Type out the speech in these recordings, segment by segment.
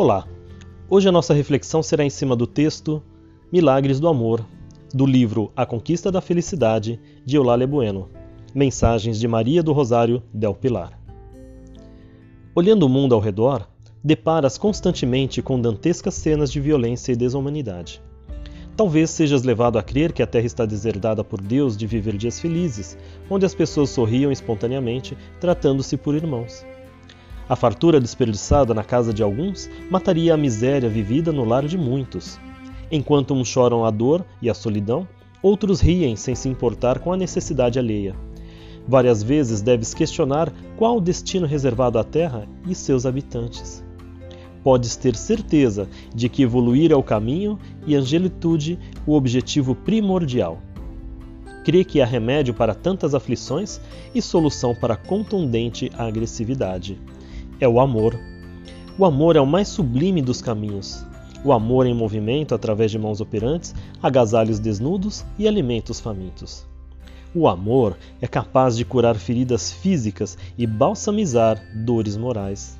Olá! Hoje a nossa reflexão será em cima do texto Milagres do Amor, do livro A Conquista da Felicidade, de Eulália Bueno. Mensagens de Maria do Rosário Del Pilar. Olhando o mundo ao redor, deparas constantemente com dantescas cenas de violência e desumanidade. Talvez sejas levado a crer que a Terra está deserdada por Deus de viver dias felizes, onde as pessoas sorriam espontaneamente, tratando-se por irmãos. A fartura desperdiçada na casa de alguns mataria a miséria vivida no lar de muitos. Enquanto uns choram a dor e a solidão, outros riem sem se importar com a necessidade alheia. Várias vezes deves questionar qual o destino reservado à Terra e seus habitantes. Podes ter certeza de que evoluir é o caminho e angelitude o objetivo primordial. Crê que há remédio para tantas aflições e solução para contundente agressividade é o amor. O amor é o mais sublime dos caminhos. O amor em movimento através de mãos operantes, agasalhos desnudos e alimentos famintos. O amor é capaz de curar feridas físicas e balsamizar dores morais.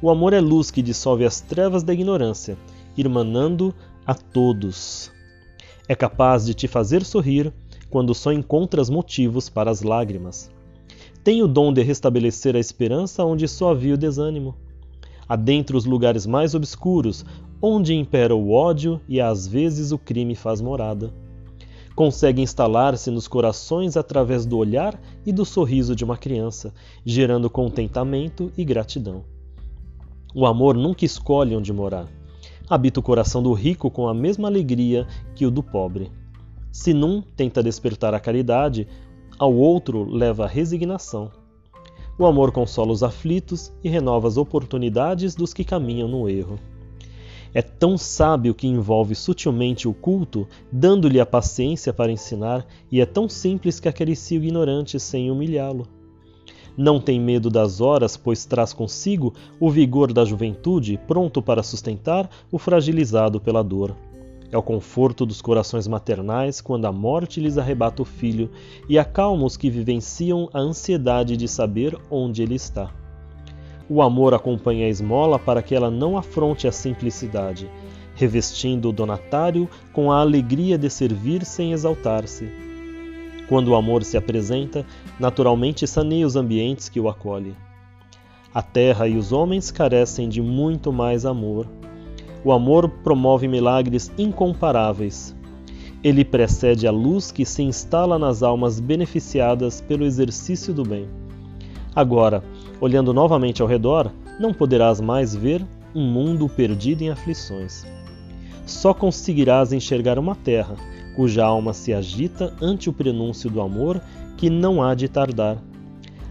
O amor é luz que dissolve as trevas da ignorância, irmanando a todos. É capaz de te fazer sorrir quando só encontras motivos para as lágrimas tem o dom de restabelecer a esperança onde só havia o desânimo. Adentra os lugares mais obscuros, onde impera o ódio e às vezes o crime faz morada. Consegue instalar-se nos corações através do olhar e do sorriso de uma criança, gerando contentamento e gratidão. O amor nunca escolhe onde morar. Habita o coração do rico com a mesma alegria que o do pobre. Se num tenta despertar a caridade, ao outro leva a resignação. O amor consola os aflitos e renova as oportunidades dos que caminham no erro. É tão sábio que envolve sutilmente o culto, dando-lhe a paciência para ensinar, e é tão simples que acaricia o ignorante sem humilhá-lo. Não tem medo das horas, pois traz consigo o vigor da juventude, pronto para sustentar o fragilizado pela dor. É o conforto dos corações maternais quando a morte lhes arrebata o filho e acalma os que vivenciam a ansiedade de saber onde ele está. O amor acompanha a esmola para que ela não afronte a simplicidade, revestindo o donatário com a alegria de servir sem exaltar-se. Quando o amor se apresenta, naturalmente saneia os ambientes que o acolhem. A terra e os homens carecem de muito mais amor o amor promove milagres incomparáveis. Ele precede a luz que se instala nas almas beneficiadas pelo exercício do bem. Agora, olhando novamente ao redor, não poderás mais ver um mundo perdido em aflições. Só conseguirás enxergar uma terra cuja alma se agita ante o prenúncio do amor que não há de tardar.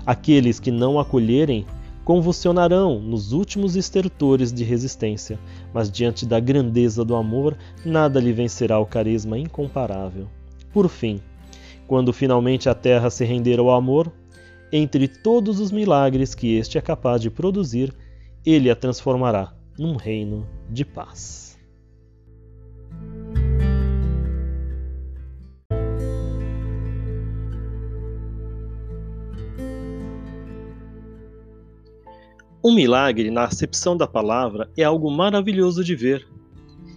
Aqueles que não acolherem convulsionarão nos últimos estertores de resistência, mas diante da grandeza do amor, nada lhe vencerá o carisma incomparável. Por fim, quando finalmente a terra se render ao amor, entre todos os milagres que este é capaz de produzir, ele a transformará num reino de paz. Um milagre, na acepção da palavra, é algo maravilhoso de ver.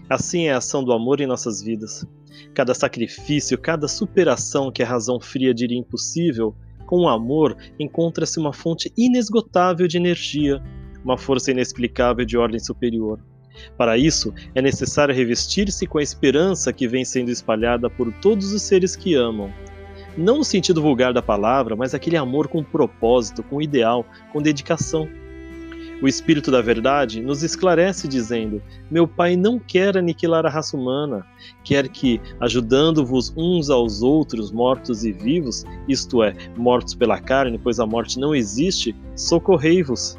Assim é a ação do amor em nossas vidas. Cada sacrifício, cada superação que a razão fria diria impossível, com o amor encontra-se uma fonte inesgotável de energia, uma força inexplicável de ordem superior. Para isso, é necessário revestir-se com a esperança que vem sendo espalhada por todos os seres que amam. Não no sentido vulgar da palavra, mas aquele amor com propósito, com ideal, com dedicação. O Espírito da Verdade nos esclarece dizendo: Meu Pai não quer aniquilar a raça humana, quer que, ajudando-vos uns aos outros, mortos e vivos, isto é, mortos pela carne, pois a morte não existe, socorrei-vos.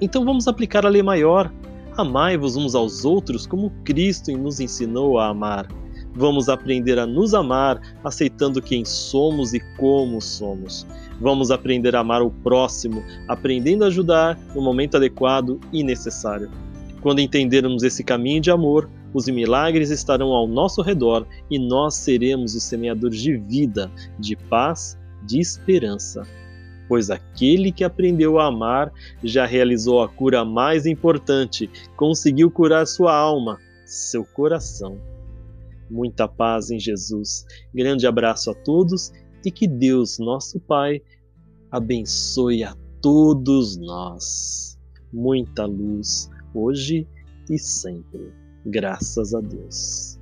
Então vamos aplicar a lei maior. Amai-vos uns aos outros como Cristo nos ensinou a amar. Vamos aprender a nos amar, aceitando quem somos e como somos. Vamos aprender a amar o próximo, aprendendo a ajudar no momento adequado e necessário. Quando entendermos esse caminho de amor, os milagres estarão ao nosso redor e nós seremos os semeadores de vida, de paz, de esperança. pois aquele que aprendeu a amar já realizou a cura mais importante, conseguiu curar sua alma, seu coração. Muita paz em Jesus. Grande abraço a todos e que Deus, nosso Pai, abençoe a todos nós. Muita luz hoje e sempre. Graças a Deus.